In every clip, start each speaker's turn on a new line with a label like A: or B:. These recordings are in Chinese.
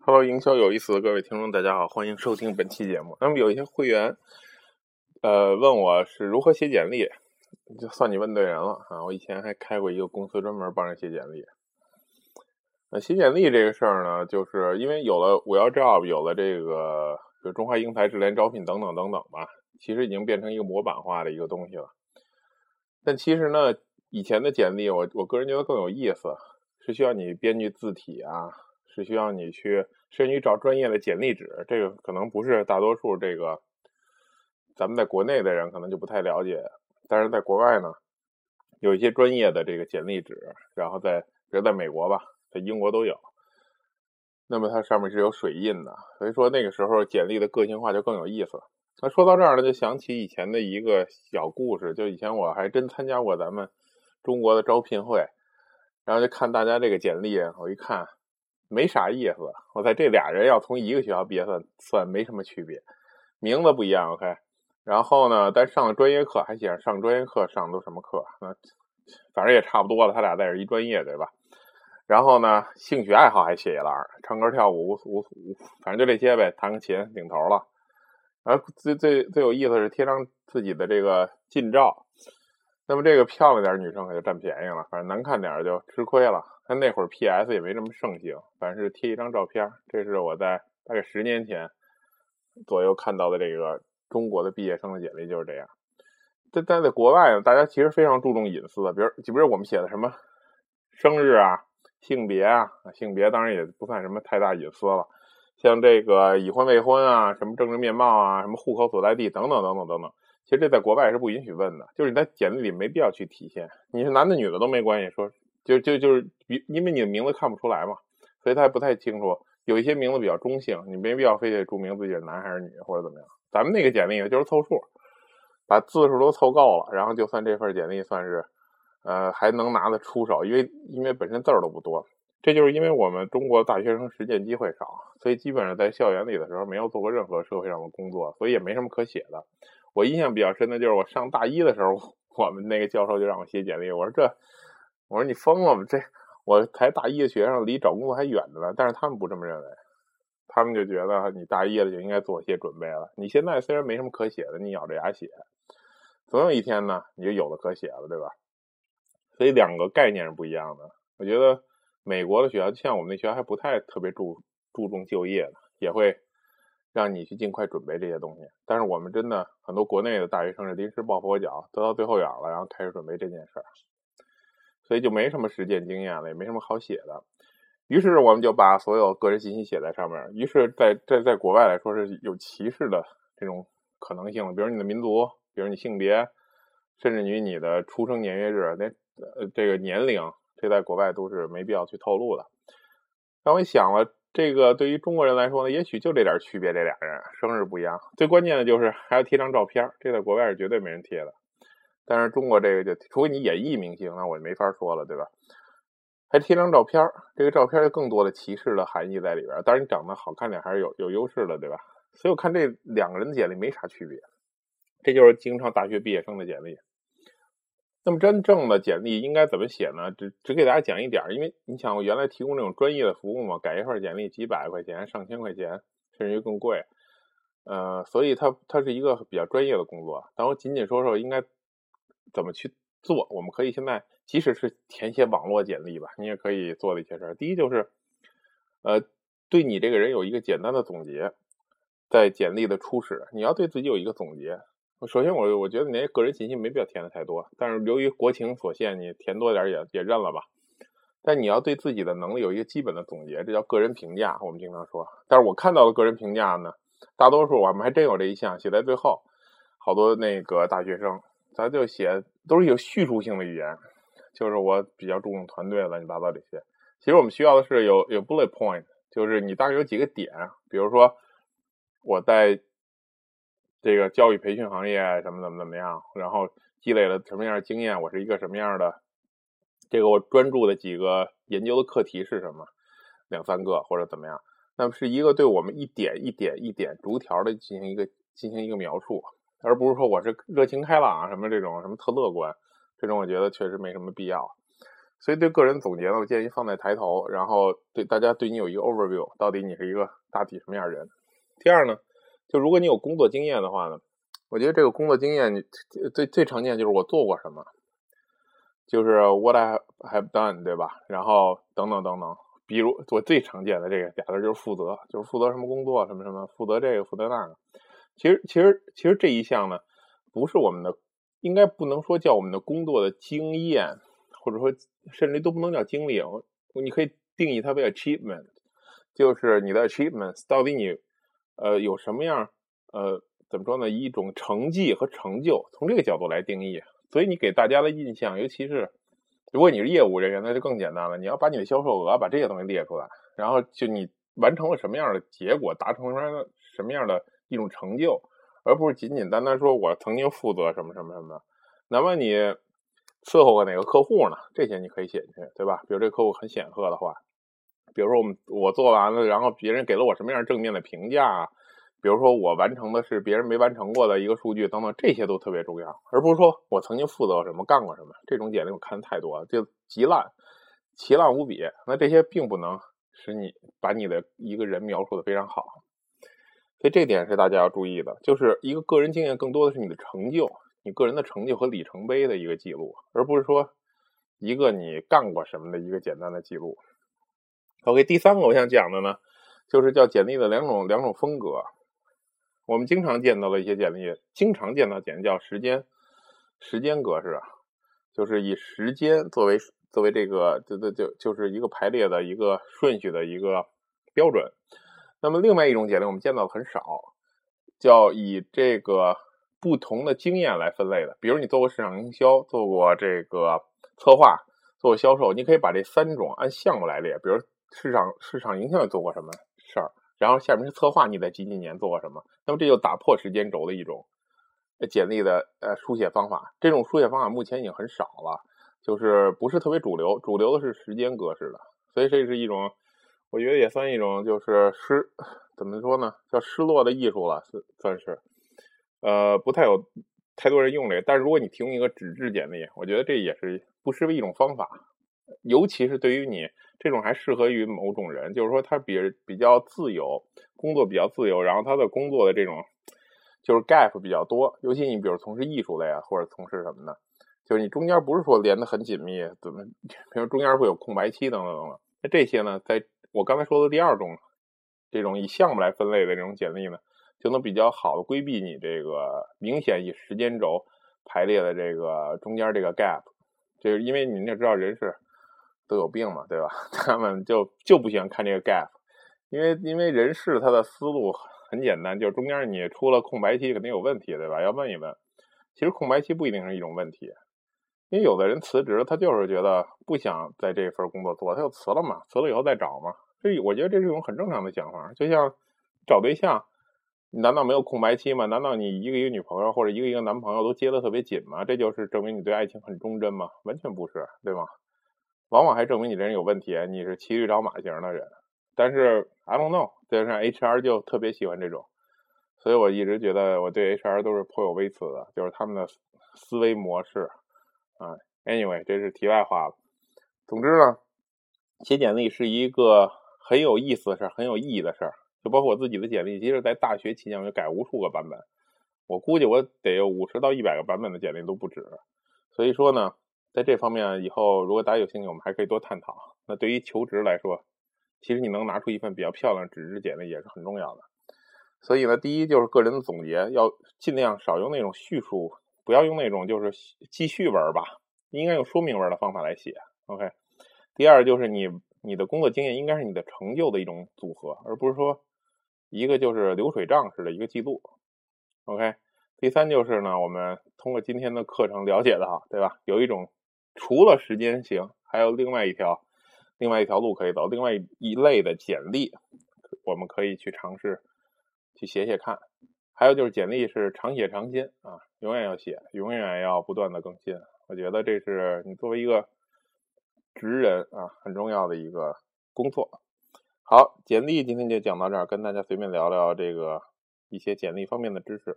A: Hello，营销有意思的各位听众，大家好，欢迎收听本期节目。那么有一些会员，呃，问我是如何写简历，就算你问对人了啊！我以前还开过一个公司，专门帮人写简历。那写简历这个事儿呢，就是因为有了五幺 Job，有了这个就中华英才智联招聘等等等等吧，其实已经变成一个模板化的一个东西了。但其实呢，以前的简历，我我个人觉得更有意思，是需要你编辑字体啊，是需要你去。甚至于找专业的简历纸，这个可能不是大多数这个咱们在国内的人可能就不太了解，但是在国外呢，有一些专业的这个简历纸，然后在比如在美国吧，在英国都有。那么它上面是有水印的，所以说那个时候简历的个性化就更有意思。那说到这儿呢，就想起以前的一个小故事，就以前我还真参加过咱们中国的招聘会，然后就看大家这个简历，我一看。没啥意思，我在这俩人要从一个学校毕业算算没什么区别，名字不一样，OK。然后呢，但上了专业课还写上上专业课上的都什么课？那反正也差不多了，他俩在这一专业对吧？然后呢，兴趣爱好还写一栏，唱歌跳舞舞舞，反正就这些呗，弹个琴顶头了。然后最最最有意思是贴上自己的这个近照，那么这个漂亮点女生可就占便宜了，反正难看点就吃亏了。他那会儿 P.S 也没这么盛行，反正是贴一张照片。这是我在大概十年前左右看到的这个中国的毕业生的简历，就是这样。但但在国外呢，大家其实非常注重隐私的，比如比如我们写的什么生日啊、性别啊，性别当然也不算什么太大隐私了。像这个已婚未婚啊、什么政治面貌啊、什么户口所在地等等等等等等，其实这在国外是不允许问的，就是你在简历里没必要去体现，你是男的女的都没关系，说。就就就是，因为你的名字看不出来嘛，所以他不太清楚。有一些名字比较中性，你没必要非得注明自己是男还是女或者怎么样。咱们那个简历呢，就是凑数，把字数都凑够了，然后就算这份简历算是，呃，还能拿得出手。因为因为本身字儿都不多，这就是因为我们中国大学生实践机会少，所以基本上在校园里的时候没有做过任何社会上的工作，所以也没什么可写的。我印象比较深的就是我上大一的时候，我们那个教授就让我写简历，我说这。我说你疯了吗？这我才大一的学生，离找工作还远着呢。但是他们不这么认为，他们就觉得你大一了就应该做些准备了。你现在虽然没什么可写的，你咬着牙写，总有一天呢，你就有了可写了，对吧？所以两个概念是不一样的。我觉得美国的学校，像我们那学校还不太特别注注重就业的，也会让你去尽快准备这些东西。但是我们真的很多国内的大学生是临时抱佛脚，得到最后眼了，然后开始准备这件事儿。所以就没什么实践经验了，也没什么好写的。于是我们就把所有个人信息写在上面。于是，在在在国外来说是有歧视的这种可能性比如你的民族，比如你性别，甚至于你的出生年月日，那呃这个年龄，这在国外都是没必要去透露的。但我想了，这个对于中国人来说呢，也许就这点区别，这俩人生日不一样。最关键的就是还要贴张照片，这在国外是绝对没人贴的。但是中国这个就，除非你演艺明星，那我就没法说了，对吧？还贴张照片这个照片有更多的歧视的含义在里边。当然你长得好看点还是有有优势的，对吧？所以我看这两个人的简历没啥区别，这就是经常大学毕业生的简历。那么真正的简历应该怎么写呢？只只给大家讲一点，因为你想我原来提供这种专业的服务嘛，改一份简历几百块钱、上千块钱，甚至于更贵，呃，所以它它是一个比较专业的工作。但我仅仅说说应该。怎么去做？我们可以现在，即使是填写网络简历吧，你也可以做的一些事儿。第一就是，呃，对你这个人有一个简单的总结，在简历的初始，你要对自己有一个总结。首先，我我觉得你那个人信息没必要填的太多，但是由于国情所限，你填多点也也认了吧。但你要对自己的能力有一个基本的总结，这叫个人评价。我们经常说，但是我看到的个人评价呢，大多数我们还真有这一项写在最后，好多那个大学生。咱就写都是有叙述性的语言，就是我比较注重团队乱七八糟这些。其实我们需要的是有有 bullet point，就是你大概有几个点，比如说我在这个教育培训行业怎么怎么怎么样，然后积累了什么样的经验，我是一个什么样的，这个我专注的几个研究的课题是什么，两三个或者怎么样，那么是一个对我们一点一点一点逐条的进行一个进行一个描述。而不是说我是热情开朗啊什么这种什么特乐观，这种我觉得确实没什么必要。所以对个人总结呢，我建议放在抬头，然后对大家对你有一个 overview，到底你是一个大体什么样人。第二呢，就如果你有工作经验的话呢，我觉得这个工作经验你最最常见就是我做过什么，就是 what I have done，对吧？然后等等等等，比如我最常见的这个俩字就是负责，就是负责什么工作什么什么，负责这个负责那个。其实其实其实这一项呢，不是我们的，应该不能说叫我们的工作的经验。或者说，甚至都不能叫经历，你可以定义它为 achievement，就是你的 achievements 到底你呃有什么样呃怎么说呢？一种成绩和成就，从这个角度来定义。所以你给大家的印象，尤其是如果你是业务人员，那就更简单了。你要把你的销售额把这些东西列出来，然后就你完成了什么样的结果，达成了什么样的一种成就，而不是仅仅单单说我曾经负责什么什么什么。那么你。伺候过哪个客户呢？这些你可以写进去，对吧？比如这个客户很显赫的话，比如说我们我做完了，然后别人给了我什么样正面的评价？比如说我完成的是别人没完成过的一个数据等等，这些都特别重要，而不是说我曾经负责什么、干过什么。这种简历我看的太多了，就极烂、奇烂无比。那这些并不能使你把你的一个人描述的非常好，所以这点是大家要注意的，就是一个个人经验更多的是你的成就。你个人的成就和里程碑的一个记录，而不是说一个你干过什么的一个简单的记录。OK，第三个我想讲的呢，就是叫简历的两种两种风格。我们经常见到的一些简历，经常见到简历叫时间时间格式，就是以时间作为作为这个就就就就是一个排列的一个顺序的一个标准。那么另外一种简历我们见到的很少，叫以这个。不同的经验来分类的，比如你做过市场营销，做过这个策划，做过销售，你可以把这三种按项目来列。比如市场市场营销做过什么事儿，然后下面是策划，你在几几年做过什么？那么这就打破时间轴的一种简历的呃书写方法。这种书写方法目前已经很少了，就是不是特别主流，主流的是时间格式的。所以这是一种，我觉得也算一种就是失怎么说呢？叫失落的艺术了，是算是。呃，不太有太多人用这个，但是如果你提供一个纸质简历，我觉得这也是不失为一种方法，尤其是对于你这种还适合于某种人，就是说他比比较自由，工作比较自由，然后他的工作的这种就是 gap 比较多，尤其你比如从事艺术类啊，或者从事什么的，就是你中间不是说连的很紧密，怎么，比如中间会有空白期等等等等，那这些呢，在我刚才说的第二种这种以项目来分类的这种简历呢。就能比较好的规避你这个明显以时间轴排列的这个中间这个 gap，就是因为你也知道人是都有病嘛，对吧？他们就就不喜欢看这个 gap，因为因为人事他的思路很简单，就是中间你出了空白期肯定有问题，对吧？要问一问。其实空白期不一定是一种问题，因为有的人辞职，他就是觉得不想在这份工作做，他就辞了嘛，辞了以后再找嘛。这我觉得这是一种很正常的想法，就像找对象。你难道没有空白期吗？难道你一个一个女朋友或者一个一个男朋友都接得特别紧吗？这就是证明你对爱情很忠贞吗？完全不是，对吗？往往还证明你这人有问题，你是骑驴找马型的人。但是 I don't know，加上 HR 就特别喜欢这种，所以我一直觉得我对 HR 都是颇有微词的，就是他们的思维模式啊。Anyway，这是题外话了。总之呢，写简历是一个很有意思的事，很有意义的事。就包括我自己的简历，其实，在大学期间我就改无数个版本，我估计我得有五十到一百个版本的简历都不止。所以说呢，在这方面以后如果大家有兴趣，我们还可以多探讨。那对于求职来说，其实你能拿出一份比较漂亮纸质简历也是很重要的。所以呢，第一就是个人的总结，要尽量少用那种叙述，不要用那种就是记叙文吧，应该用说明文的方法来写。OK。第二就是你你的工作经验应该是你的成就的一种组合，而不是说。一个就是流水账式的一个记录，OK。第三就是呢，我们通过今天的课程了解的哈，对吧？有一种除了时间型，还有另外一条另外一条路可以走，另外一类的简历，我们可以去尝试去写写看。还有就是简历是常写常新啊，永远要写，永远要不断的更新。我觉得这是你作为一个职人啊，很重要的一个工作。好，简历今天就讲到这儿，跟大家随便聊聊这个一些简历方面的知识。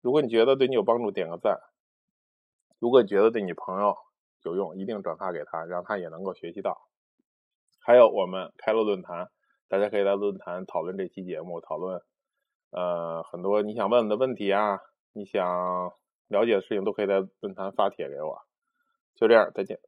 A: 如果你觉得对你有帮助，点个赞；如果你觉得对你朋友有用，一定转发给他，让他也能够学习到。还有我们开了论坛，大家可以在论坛讨论这期节目，讨论呃很多你想问的问题啊，你想了解的事情都可以在论坛发帖给我。就这样，再见。